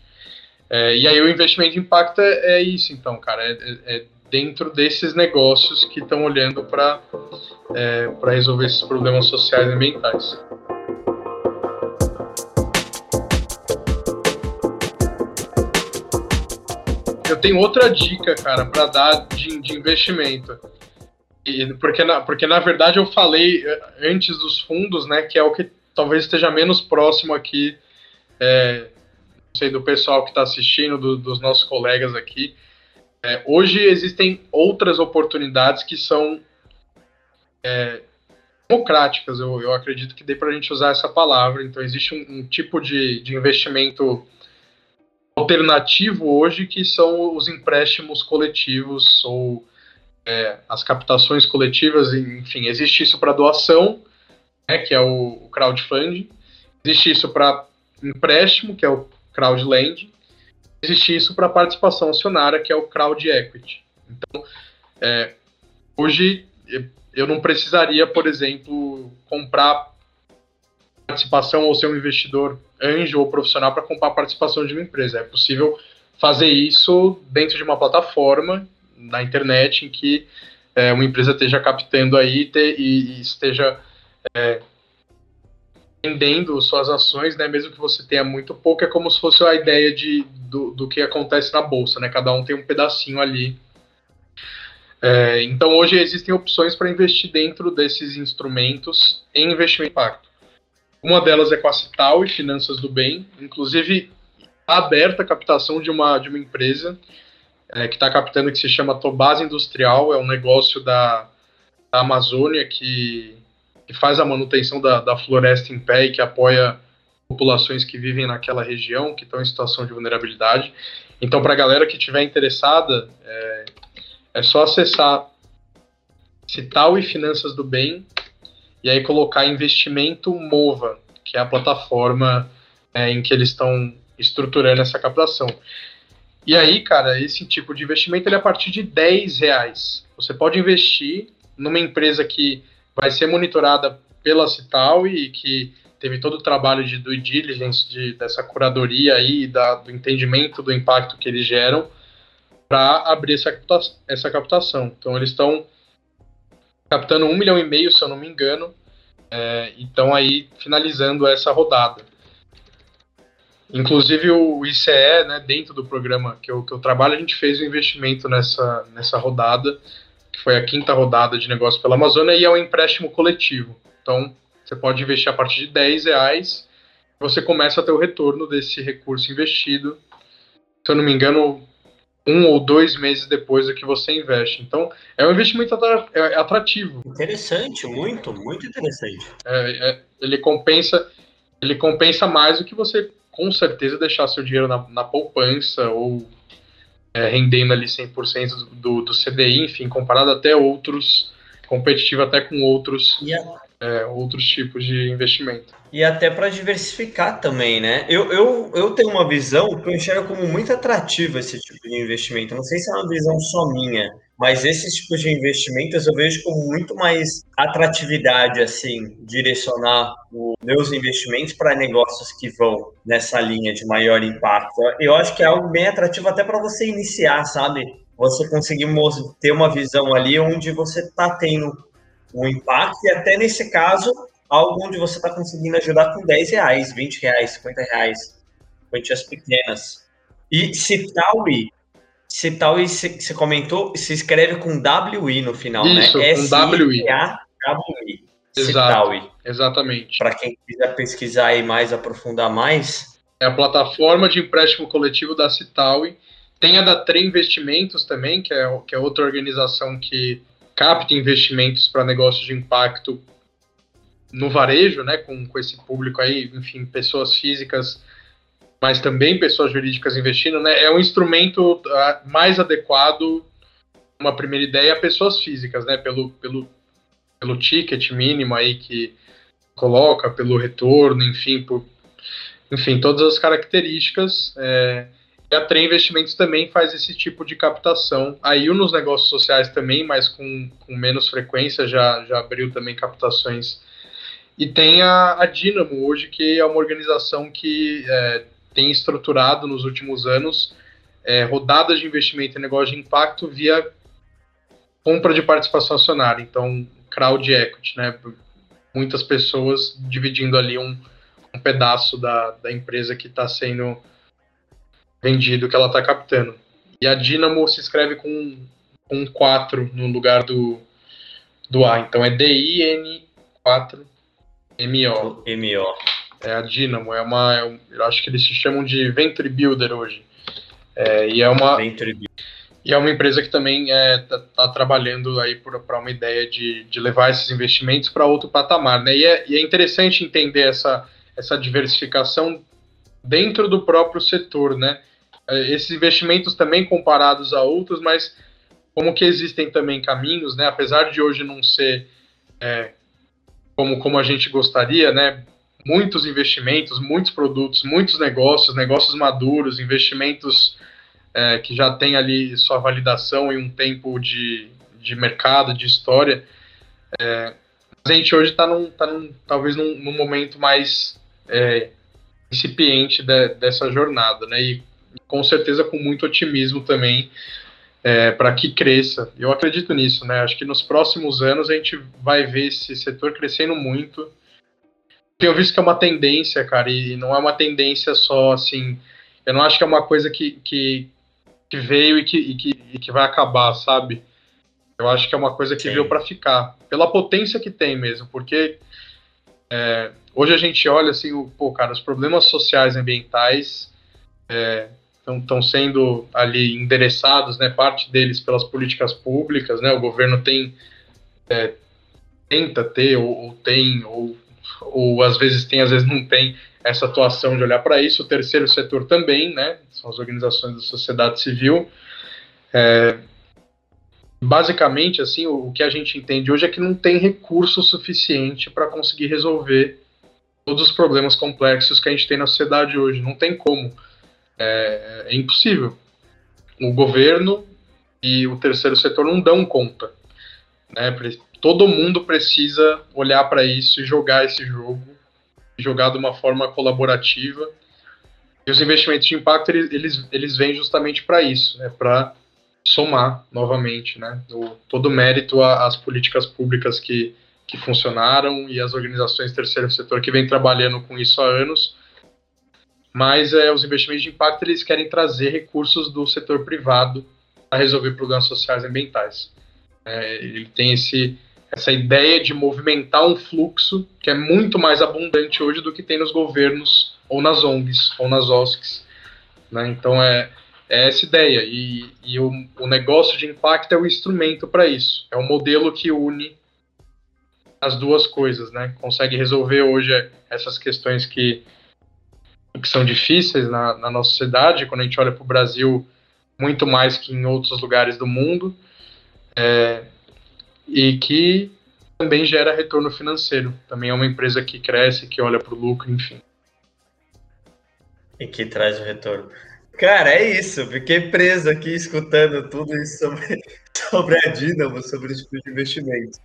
É, e aí o investimento de impacto é, é isso, então, cara, é, é, é dentro desses negócios que estão olhando para é, resolver esses problemas sociais e ambientais. Eu tenho outra dica, cara, para dar de, de investimento. E, porque, na, porque, na verdade, eu falei é, antes dos fundos, né, que é o que talvez esteja menos próximo aqui é, sei do pessoal que está assistindo, do, dos nossos colegas aqui. É, hoje existem outras oportunidades que são é, democráticas, eu, eu, acredito que dê para a gente usar essa palavra. Então, existe um, um tipo de, de investimento alternativo hoje que são os empréstimos coletivos ou é, as captações coletivas, enfim, existe isso para doação, né, que é o, o crowdfunding, existe isso para empréstimo, que é o crowdlending, existe isso para participação acionária, que é o crowd equity. Então, é, hoje eu não precisaria, por exemplo, comprar participação ou ser um investidor anjo ou profissional para comprar participação de uma empresa. É possível fazer isso dentro de uma plataforma na internet em que é, uma empresa esteja captando aí e, e, esteja é, vendendo suas ações, né, mesmo que você tenha muito pouco, é como se fosse a ideia de, do, do que acontece na bolsa, né? Cada um tem um pedacinho ali. É, então hoje existem opções para investir dentro desses instrumentos em investimento impacto. Uma delas é com a Cital e Finanças do Bem, inclusive aberta a captação de uma, de uma empresa é, que está captando que se chama Tobase Industrial, é um negócio da, da Amazônia que que faz a manutenção da, da floresta em pé e que apoia populações que vivem naquela região, que estão em situação de vulnerabilidade. Então, para a galera que estiver interessada, é, é só acessar Cital e Finanças do Bem e aí colocar investimento Mova, que é a plataforma é, em que eles estão estruturando essa captação. E aí, cara, esse tipo de investimento ele é a partir de 10 reais. Você pode investir numa empresa que vai ser monitorada pela Cital e que teve todo o trabalho de due diligence, de, dessa curadoria aí, da, do entendimento do impacto que eles geram, para abrir essa, essa captação. Então, eles estão captando um milhão e meio, se eu não me engano, é, então aí finalizando essa rodada. Inclusive o ICE, né, dentro do programa que eu, que eu trabalho, a gente fez um investimento nessa, nessa rodada, foi a quinta rodada de negócio pela Amazônia, e é um empréstimo coletivo. Então, você pode investir a partir de 10 reais, você começa a ter o retorno desse recurso investido. Se eu não me engano, um ou dois meses depois do que você investe. Então, é um investimento é atrativo. Interessante, muito, muito interessante. É, é, ele compensa, ele compensa mais do que você com certeza deixar seu dinheiro na, na poupança ou é, rendendo ali 100% do, do CDI, enfim, comparado até outros, competitivo até com outros é, outros tipos de investimento. E até para diversificar também, né? Eu, eu, eu tenho uma visão que eu enxergo como muito atrativa esse tipo de investimento. Não sei se é uma visão só minha, mas esses tipos de investimentos eu vejo com muito mais atratividade, assim, direcionar os meus investimentos para negócios que vão nessa linha de maior impacto. Eu acho que é algo bem atrativo até para você iniciar, sabe? Você conseguir ter uma visão ali onde você está tendo um impacto, e até nesse caso, algo onde você está conseguindo ajudar com 10 reais, 20 reais, 50 reais, quantias pequenas. E Citaui, Citaui, você comentou, se escreve com WI no final, Isso, né? com WI. W-I. Exato, exatamente. Para quem quiser pesquisar e mais, aprofundar mais. É a plataforma de empréstimo coletivo da Citaui. Tem a da Tre Investimentos também, que é, que é outra organização que capta investimentos para negócios de impacto no varejo, né, com, com esse público aí, enfim, pessoas físicas, mas também pessoas jurídicas investindo, né, é um instrumento ah, mais adequado, uma primeira ideia, a pessoas físicas, né, pelo, pelo, pelo ticket mínimo aí que coloca, pelo retorno, enfim, por, enfim, todas as características, é, e a Trem Investimentos também faz esse tipo de captação. A IU nos negócios sociais também, mas com, com menos frequência, já, já abriu também captações. E tem a, a Dynamo hoje, que é uma organização que é, tem estruturado nos últimos anos é, rodadas de investimento em negócio de impacto via compra de participação acionária. Então, crowd equity, né? Muitas pessoas dividindo ali um, um pedaço da, da empresa que está sendo vendido que ela está captando. E a Dynamo se escreve com, um 4 no lugar do, do A. Então é D-I-N-4-M-O. M-O. É a Dynamo. É uma, é, eu acho que eles se chamam de Venture Builder hoje. É, e é uma. E é uma empresa que também está é, tá, tá trabalhando aí para uma ideia de, de levar esses investimentos para outro patamar. Né? E, é, e é interessante entender essa, essa diversificação dentro do próprio setor, né? É, esses investimentos também comparados a outros, mas como que existem também caminhos, né? Apesar de hoje não ser é, como, como a gente gostaria, né? Muitos investimentos, muitos produtos, muitos negócios, negócios maduros, investimentos é, que já têm ali sua validação em um tempo de, de mercado, de história. É, a gente hoje está num, tá num, talvez num, num momento mais é, incipiente de, dessa jornada, né? E com certeza com muito otimismo também é, para que cresça. Eu acredito nisso, né? Acho que nos próximos anos a gente vai ver esse setor crescendo muito. Tenho visto que é uma tendência, cara, e não é uma tendência só assim. Eu não acho que é uma coisa que, que, que veio e que, e que, e que vai acabar, sabe? Eu acho que é uma coisa que Sim. veio para ficar, pela potência que tem mesmo, porque é, hoje a gente olha assim, o, pô, cara, os problemas sociais e ambientais é, estão sendo ali endereçados, né, parte deles pelas políticas públicas, né, o governo tem é, tenta ter ou, ou, tem ou, ou às vezes tem, às vezes não tem essa atuação de olhar para isso. O terceiro setor também, né? São as organizações da sociedade civil. É, basicamente, assim, o, o, que a gente entende hoje é que não tem recurso suficiente para conseguir resolver todos os problemas complexos que a gente tem na sociedade hoje. Não tem como. É, é impossível. O governo e o terceiro setor não dão conta. Né? Todo mundo precisa olhar para isso e jogar esse jogo, jogar de uma forma colaborativa. E os investimentos de impacto eles, eles, vêm justamente para isso, né? para somar novamente, né? O, todo o mérito às políticas públicas que, que funcionaram e às organizações terceiro setor que vêm trabalhando com isso há anos. Mas é, os investimentos de impacto eles querem trazer recursos do setor privado para resolver problemas sociais e ambientais. É, ele tem esse, essa ideia de movimentar um fluxo que é muito mais abundante hoje do que tem nos governos ou nas ONGs ou nas OSCs. Né? Então é, é essa ideia. E, e o, o negócio de impacto é o instrumento para isso. É o modelo que une as duas coisas, né? Consegue resolver hoje essas questões que, que são difíceis na, na nossa sociedade, quando a gente olha para o Brasil muito mais que em outros lugares do mundo, é, e que também gera retorno financeiro. Também é uma empresa que cresce, que olha para o lucro, enfim. E que traz o retorno. Cara, é isso. Fiquei preso aqui escutando tudo isso sobre, sobre a Dynamo, sobre esse tipo de investimento.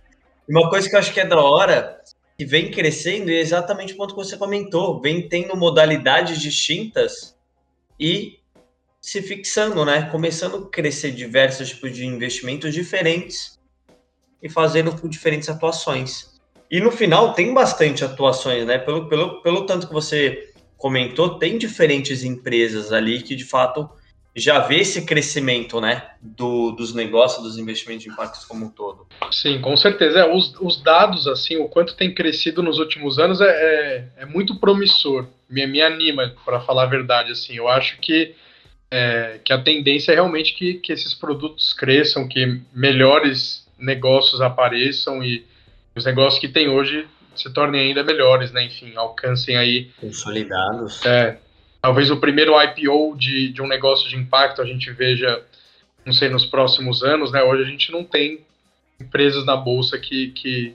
Uma coisa que eu acho que é da hora, que vem crescendo, é exatamente o ponto que você comentou. Vem tendo modalidades distintas e se fixando, né? Começando a crescer diversos tipos de investimentos diferentes e fazendo com diferentes atuações. E no final tem bastante atuações, né? Pelo, pelo, pelo tanto que você comentou, tem diferentes empresas ali que de fato já vê esse crescimento, né, do, dos negócios, dos investimentos de impactos como um todo. Sim, com certeza. É, os, os dados, assim, o quanto tem crescido nos últimos anos é, é, é muito promissor. Me, me anima, para falar a verdade, assim. Eu acho que, é, que a tendência é realmente que, que esses produtos cresçam, que melhores negócios apareçam e os negócios que tem hoje se tornem ainda melhores, né? Enfim, alcancem aí. Consolidados. É. Talvez o primeiro IPO de, de um negócio de impacto a gente veja, não sei, nos próximos anos, né? Hoje a gente não tem empresas na bolsa que, que,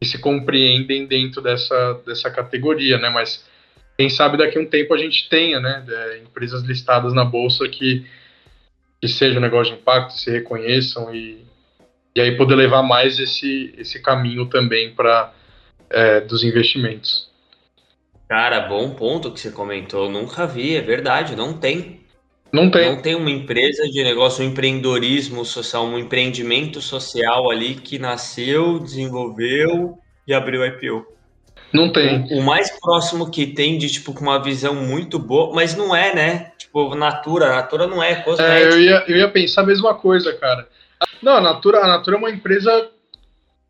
que se compreendem dentro dessa, dessa categoria, né? Mas quem sabe daqui a um tempo a gente tenha, né? É, empresas listadas na bolsa que, que seja um negócio de impacto, se reconheçam e, e aí poder levar mais esse, esse caminho também para é, dos investimentos. Cara, bom ponto que você comentou. Nunca vi, é verdade, não tem. Não tem. Não tem uma empresa de negócio, um empreendedorismo social, um empreendimento social ali que nasceu, desenvolveu e abriu IPO. Não tem. O, o, mais próximo que tem de, tipo, com uma visão muito boa, mas não é, né? Tipo, Natura, Natura não é. É, eu ia, eu ia pensar a mesma coisa, cara. Não, a Natura, a Natura é uma empresa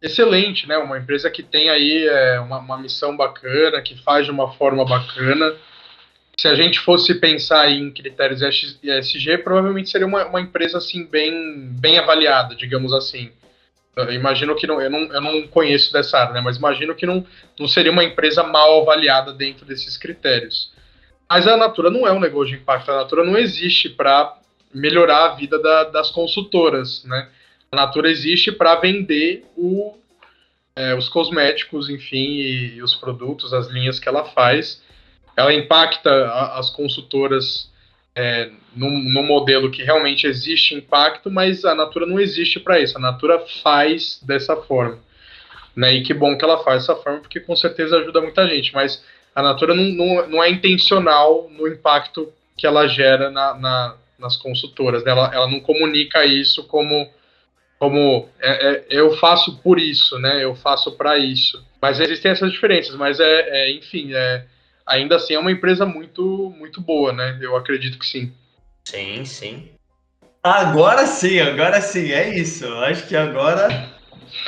excelente, né? Uma empresa que tem aí é, uma, uma, missão bacana, que faz de uma forma bacana. Se a gente fosse pensar em critérios ESG, provavelmente seria uma, uma empresa assim bem, bem avaliada, digamos assim. Eu imagino que não eu, não, eu não conheço dessa área, né? Mas imagino que não, não seria uma empresa mal avaliada dentro desses critérios. Mas a Natura não é um negócio de impacto. A Natura não existe para melhorar a vida da, das consultoras, né? A Natura existe para vender o, é, os cosméticos, enfim, e, e, os produtos, as linhas que ela faz. Ela impacta a, as consultoras é, num, modelo que realmente existe impacto, mas a Natura não existe para isso. A Natura faz dessa forma. Né? E que bom que ela faz dessa forma, porque com certeza ajuda muita gente. Mas a Natura não, não, não é intencional no impacto que ela gera na, na, nas consultoras. Né? Ela, ela não comunica isso como como é, é, eu faço por isso, né? Eu faço para isso. Mas existem essas diferenças, mas é, é enfim, é, ainda assim é uma empresa muito, muito boa, né? Eu acredito que sim. Sim, sim. Agora sim, agora sim, é isso. Eu acho que agora,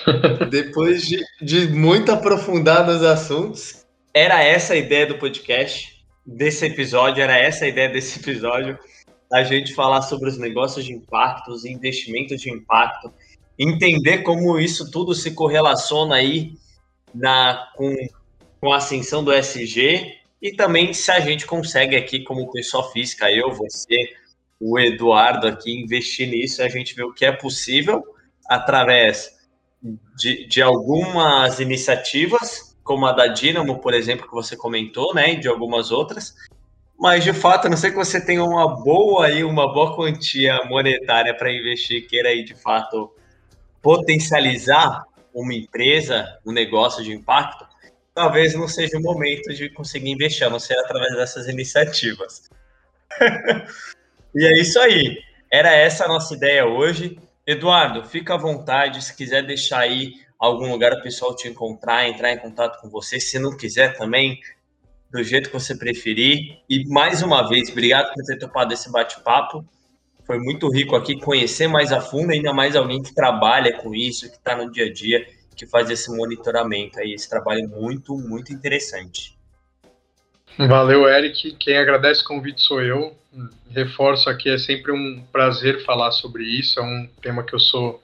depois de, de muito aprofundar nos assuntos, era essa a ideia do podcast, desse episódio, era essa a ideia desse episódio a gente falar sobre os negócios de impacto, os investimentos de impacto, entender como isso tudo se correlaciona aí na, com, com a ascensão do SG e também se a gente consegue aqui, como pessoa física, eu, você, o Eduardo aqui, investir nisso, a gente vê o que é possível através de, de algumas iniciativas, como a da Dynamo, por exemplo, que você comentou, né, de algumas outras, mas de fato, a não sei que você tenha uma boa aí, uma boa quantia monetária para investir, queira aí de fato potencializar uma empresa, um negócio de impacto, talvez não seja o momento de conseguir investir, a não ser através dessas iniciativas. e é isso aí. Era essa a nossa ideia hoje. Eduardo, fica à vontade, se quiser deixar aí algum lugar o pessoal te encontrar, entrar em contato com você, se não quiser também, do jeito que você preferir. E mais uma vez, obrigado por ter topado esse bate-papo. Foi muito rico aqui conhecer mais a fundo, ainda mais alguém que trabalha com isso, que está no dia a dia, que faz esse monitoramento aí, esse trabalho muito, muito interessante. Valeu, Eric. Quem agradece o convite sou eu. Reforço aqui, é sempre um prazer falar sobre isso. É um tema que eu sou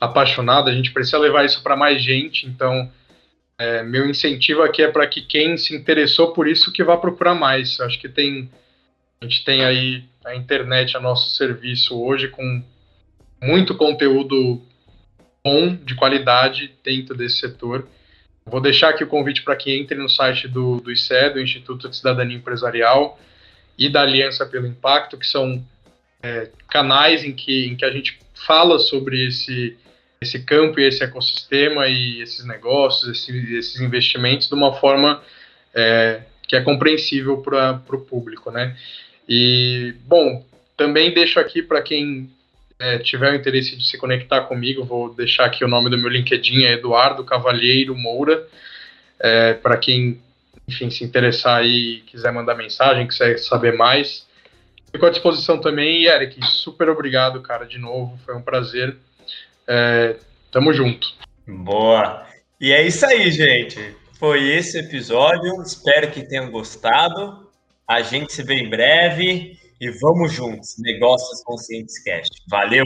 apaixonado. A gente precisa levar isso para mais gente. Então, é, meu incentivo aqui é para que quem se interessou por isso que vá procurar mais. Acho que tem a gente tem aí a internet a nosso serviço hoje com muito conteúdo bom, de qualidade dentro desse setor. Vou deixar aqui o convite para que entre no site do, do ICE, do Instituto de Cidadania Empresarial, e da Aliança pelo Impacto, que são é, canais em que, em que a gente fala sobre esse, esse campo e esse ecossistema e esses negócios, esses, esses investimentos de uma forma é, que é compreensível para o público, né? E, bom, também deixo aqui para quem é, tiver o interesse de se conectar comigo, vou deixar aqui o nome do meu LinkedIn, é Eduardo Cavalheiro Moura, é, para quem, enfim, se interessar e quiser mandar mensagem, quiser saber mais. Fico à disposição também, e Eric, super obrigado, cara, de novo, foi um prazer. É, tamo junto. Boa! E é isso aí, gente. Foi esse episódio. Espero que tenham gostado. A gente se vê em breve e vamos juntos. Negócios Conscientes Cast. Valeu!